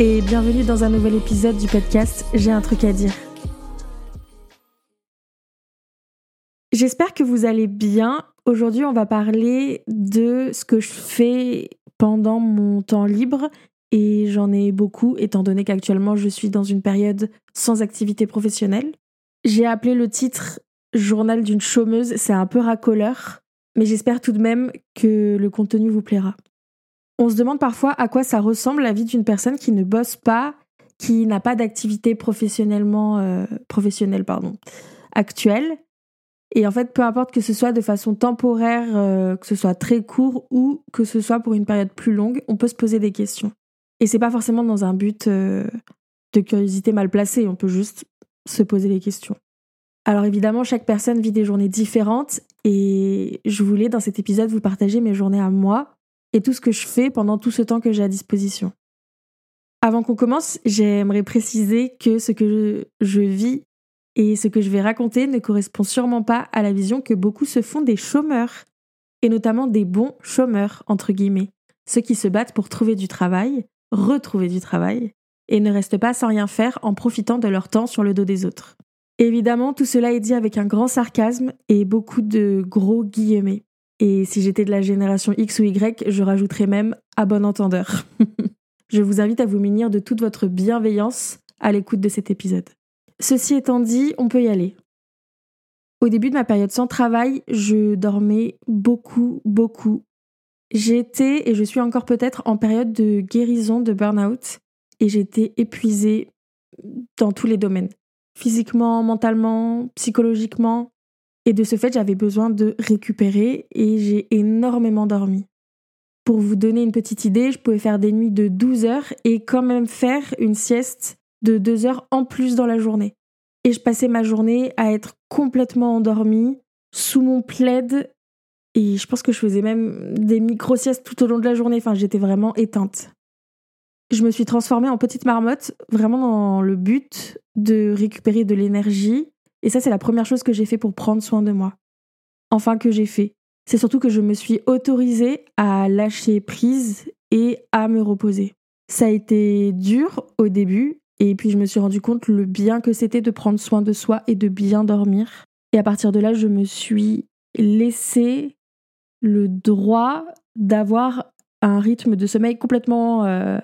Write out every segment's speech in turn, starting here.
Et bienvenue dans un nouvel épisode du podcast J'ai un truc à dire. J'espère que vous allez bien. Aujourd'hui, on va parler de ce que je fais pendant mon temps libre et j'en ai beaucoup étant donné qu'actuellement je suis dans une période sans activité professionnelle. J'ai appelé le titre Journal d'une chômeuse, c'est un peu racoleur, mais j'espère tout de même que le contenu vous plaira. On se demande parfois à quoi ça ressemble la vie d'une personne qui ne bosse pas, qui n'a pas d'activité professionnellement euh, professionnelle pardon, actuelle. Et en fait, peu importe que ce soit de façon temporaire, euh, que ce soit très court ou que ce soit pour une période plus longue, on peut se poser des questions. Et c'est pas forcément dans un but euh, de curiosité mal placé, on peut juste se poser des questions. Alors évidemment, chaque personne vit des journées différentes et je voulais dans cet épisode vous partager mes journées à moi et tout ce que je fais pendant tout ce temps que j'ai à disposition. Avant qu'on commence, j'aimerais préciser que ce que je, vis et ce que je vais raconter ne correspond sûrement pas à la vision que beaucoup se font des chômeurs, et notamment des bons chômeurs, entre guillemets, ceux qui se battent pour trouver du travail, retrouver du travail, et ne restent pas sans rien faire en profitant de leur temps sur le dos des autres. Évidemment, tout cela est dit avec un grand sarcasme et beaucoup de gros guillemets. Et si j'étais de la génération X ou Y, je rajouterais même à bon entendeur. je vous invite à vous munir de toute votre bienveillance à l'écoute de cet épisode. Ceci étant dit, on peut y aller. Au début de ma période sans travail, je dormais beaucoup, beaucoup. J'étais et je suis encore peut-être en période de guérison de burn-out et j'étais épuisée dans tous les domaines. Physiquement, mentalement, psychologiquement. Et de ce fait, j'avais besoin de récupérer et j'ai énormément dormi. Pour vous donner une petite idée, je pouvais faire des nuits de 12 heures et quand même faire une sieste de 2 heures en plus dans la journée. Et je passais ma journée à être complètement endormie, sous mon plaid, et je pense que je faisais même des micro-siestes tout au long de la journée, enfin j'étais vraiment éteinte. Je me suis transformée en petite marmotte, vraiment dans le but de récupérer de l'énergie et ça, c'est la première chose que j'ai fait pour prendre soin de moi. Enfin, que j'ai fait. C'est surtout que je me suis autorisée à lâcher prise et à me reposer. Ça a été dur au début, et puis je me suis rendu compte le bien que c'était de prendre soin de soi et de bien dormir. Et à partir de là, je me suis laissé le droit d'avoir un rythme de sommeil complètement euh,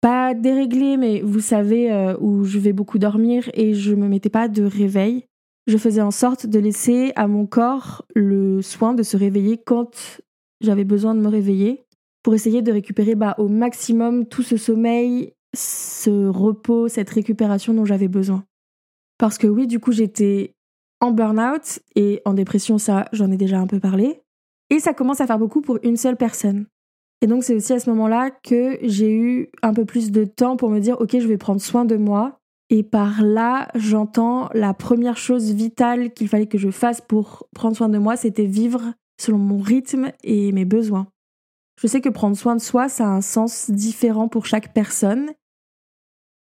pas déréglé, mais vous savez, euh, où je vais beaucoup dormir et je me mettais pas de réveil. Je faisais en sorte de laisser à mon corps le soin de se réveiller quand j'avais besoin de me réveiller pour essayer de récupérer bah, au maximum tout ce sommeil, ce repos, cette récupération dont j'avais besoin. Parce que oui, du coup, j'étais en burn-out et en dépression, ça, j'en ai déjà un peu parlé. Et ça commence à faire beaucoup pour une seule personne. Et donc c'est aussi à ce moment-là que j'ai eu un peu plus de temps pour me dire ok je vais prendre soin de moi. Et par là j'entends la première chose vitale qu'il fallait que je fasse pour prendre soin de moi, c'était vivre selon mon rythme et mes besoins. Je sais que prendre soin de soi, ça a un sens différent pour chaque personne.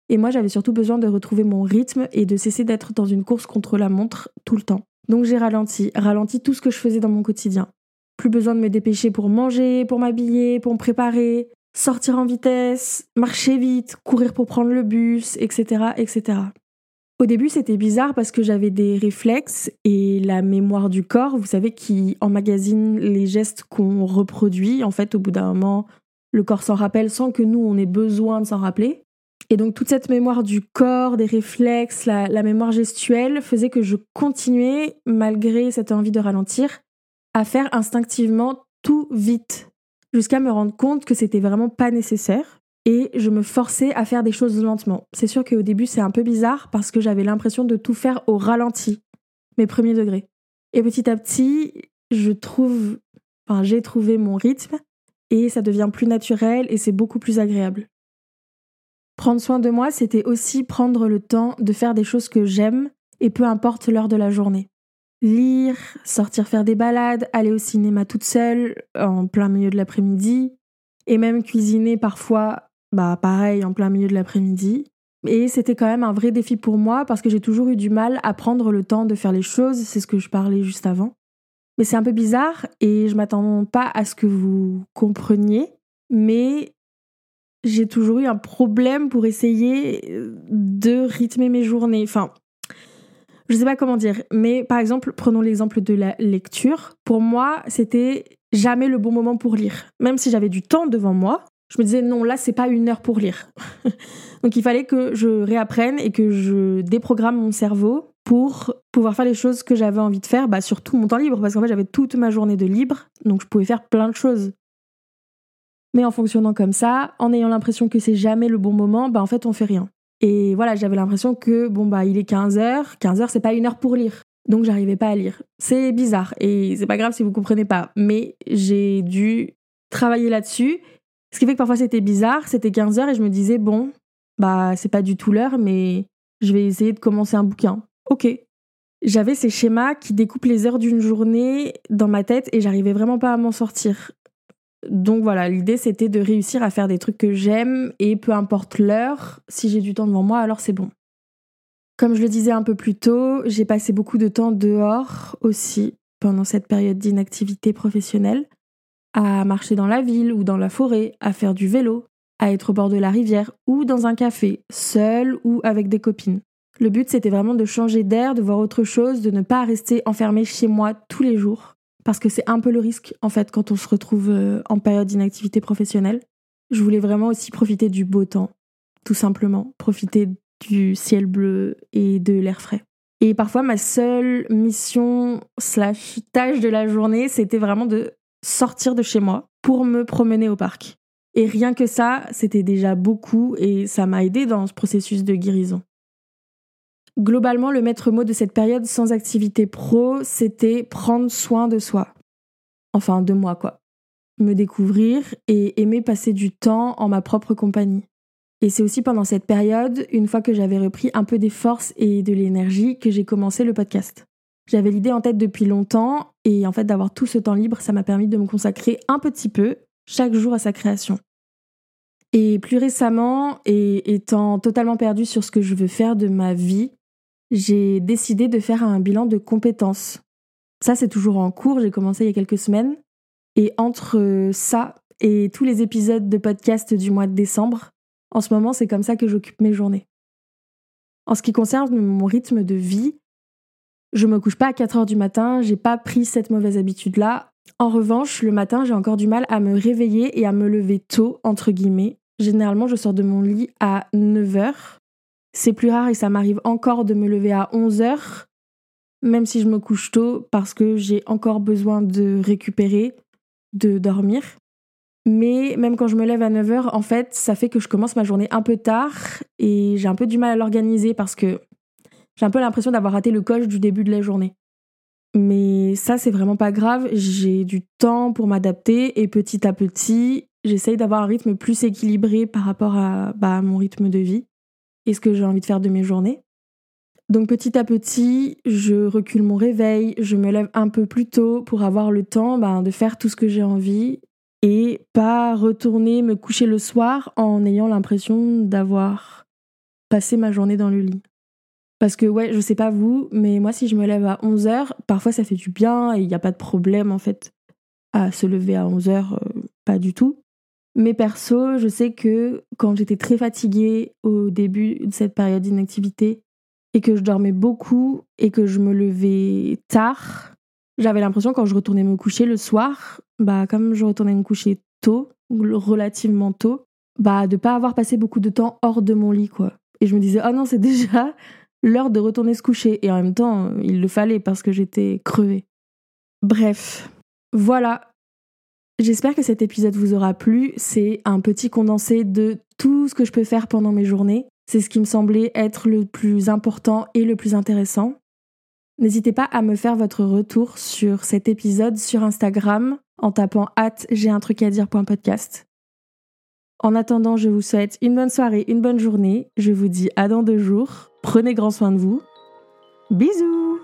Et moi j'avais surtout besoin de retrouver mon rythme et de cesser d'être dans une course contre la montre tout le temps. Donc j'ai ralenti, ralenti tout ce que je faisais dans mon quotidien. Plus besoin de me dépêcher pour manger, pour m'habiller, pour me préparer, sortir en vitesse, marcher vite, courir pour prendre le bus, etc. etc. Au début, c'était bizarre parce que j'avais des réflexes et la mémoire du corps, vous savez, qui emmagasine les gestes qu'on reproduit. En fait, au bout d'un moment, le corps s'en rappelle sans que nous, on ait besoin de s'en rappeler. Et donc toute cette mémoire du corps, des réflexes, la, la, mémoire gestuelle faisait que je continuais, malgré cette envie de ralentir, à faire instinctivement tout vite, jusqu'à me rendre compte que c'était vraiment pas nécessaire. Et je me forçais à faire des choses lentement. C'est sûr qu'au début, c'est un peu bizarre parce que j'avais l'impression de tout faire au ralenti, mes premiers degrés. Et petit à petit, je trouve, enfin, j'ai trouvé mon rythme et ça devient plus naturel et c'est beaucoup plus agréable. Prendre soin de moi, c'était aussi prendre le temps de faire des choses que j'aime et peu importe l'heure de la journée lire, sortir faire des balades, aller au cinéma toute seule en plein milieu de l'après-midi, et même cuisiner parfois, bah pareil, en plein milieu de l'après-midi. Et c'était quand même un vrai défi pour moi parce que j'ai toujours eu du mal à prendre le temps de faire les choses, c'est ce que je parlais juste avant. Mais c'est un peu bizarre et je m'attends pas à ce que vous compreniez, mais j'ai toujours eu un problème pour essayer de rythmer mes journées. Enfin, je sais pas comment dire, mais par exemple, prenons l'exemple de la lecture. Pour moi, c'était jamais le bon moment pour lire. Même si j'avais du temps devant moi, je me disais non, là, c'est pas une heure pour lire. Donc il fallait que je réapprenne et que je déprogramme mon cerveau pour pouvoir faire les choses que j'avais envie de faire, bah, sur tout mon temps libre, parce qu'en fait j'avais toute ma journée de libre, donc je pouvais faire plein de choses. Mais en fonctionnant comme ça, en ayant l'impression que c'est jamais le bon moment, bah en fait on fait rien. Et voilà, j'avais l'impression que bon bah il est 15h, 15h c'est pas une heure pour lire. Donc j'arrivais pas à lire. C'est bizarre et c'est pas grave si vous comprenez pas, mais j'ai dû travailler là-dessus. Ce qui fait que parfois c'était bizarre, c'était 15h et je me disais bon, bah c'est pas du tout l'heure mais je vais essayer de commencer un bouquin. OK. J'avais ces schémas qui découpent les heures d'une journée dans ma tête et j'arrivais vraiment pas à m'en sortir. Donc voilà, l'idée c'était de réussir à faire des trucs que j'aime et peu importe l'heure, si j'ai du temps devant moi, alors c'est bon. Comme je le disais un peu plus tôt, j'ai passé beaucoup de temps dehors aussi pendant cette période d'inactivité professionnelle, à marcher dans la ville ou dans la forêt, à faire du vélo, à être au bord de la rivière ou dans un café, seul ou avec des copines. Le but c'était vraiment de changer d'air, de voir autre chose, de ne pas rester enfermé chez moi tous les jours parce que c'est un peu le risque en fait quand on se retrouve euh, en période d'inactivité professionnelle. Je voulais vraiment aussi profiter du beau temps, tout simplement, profiter du ciel bleu et de l'air frais. Et parfois ma seule mission slash tâche de la journée, c'était vraiment de sortir de chez moi pour me promener au parc. Et rien que ça, c'était déjà beaucoup et ça m'a aidé dans ce processus de guérison. Globalement, le maître mot de cette période sans activité pro, c'était prendre soin de soi. Enfin, de moi, quoi. Me découvrir et aimer passer du temps en ma propre compagnie. Et c'est aussi pendant cette période, une fois que j'avais repris un peu des forces et de l'énergie, que j'ai commencé le podcast. J'avais l'idée en tête depuis longtemps et en fait d'avoir tout ce temps libre, ça m'a permis de me consacrer un petit peu chaque jour à sa création. Et plus récemment, et étant totalement perdue sur ce que je veux faire de ma vie, j'ai décidé de faire un bilan de compétences. Ça, c'est toujours en cours, j'ai commencé il y a quelques semaines. Et entre ça et tous les épisodes de podcast du mois de décembre, en ce moment, c'est comme ça que j'occupe mes journées. En ce qui concerne mon rythme de vie, je me couche pas à 4 heures du matin, j'ai pas pris cette mauvaise habitude-là. En revanche, le matin, j'ai encore du mal à me réveiller et à me lever tôt, entre guillemets. Généralement, je sors de mon lit à 9 heures c'est plus rare et ça m'arrive encore de me lever à 11 heures, même si je me couche tôt parce que j'ai encore besoin de récupérer, de dormir. Mais même quand je me lève à 9 heures, en fait, ça fait que je commence ma journée un peu tard et j'ai un peu du mal à l'organiser parce que j'ai un peu l'impression d'avoir raté le coche du début de la journée. Mais ça, c'est vraiment pas grave. J'ai du temps pour m'adapter et petit à petit, j'essaye d'avoir un rythme plus équilibré par rapport à bah, mon rythme de vie ce que j'ai envie de faire de mes journées. Donc petit à petit, je recule mon réveil, je me lève un peu plus tôt pour avoir le temps ben, de faire tout ce que j'ai envie et pas retourner me coucher le soir en ayant l'impression d'avoir passé ma journée dans le lit. Parce que ouais, je sais pas vous, mais moi si je me lève à 11h, parfois ça fait du bien et il n'y a pas de problème en fait à se lever à 11h, euh, pas du tout. Mais perso, je sais que quand j'étais très fatiguée au début de cette période d'inactivité et que je dormais beaucoup et que je me levais tard, j'avais l'impression quand je retournais me coucher le soir, bah comme je retournais me coucher tôt, relativement tôt, bah de pas avoir passé beaucoup de temps hors de mon lit quoi. Et je me disais "Oh non, c'est déjà l'heure de retourner se coucher" et en même temps, il le fallait parce que j'étais crevée. Bref, voilà, J'espère que cet épisode vous aura plu. C'est un petit condensé de tout ce que je peux faire pendant mes journées. C'est ce qui me semblait être le plus important et le plus intéressant. N'hésitez pas à me faire votre retour sur cet épisode sur Instagram en tapant hâte j'ai un truc à dire.podcast. En attendant, je vous souhaite une bonne soirée, une bonne journée. Je vous dis à dans deux jours. Prenez grand soin de vous. Bisous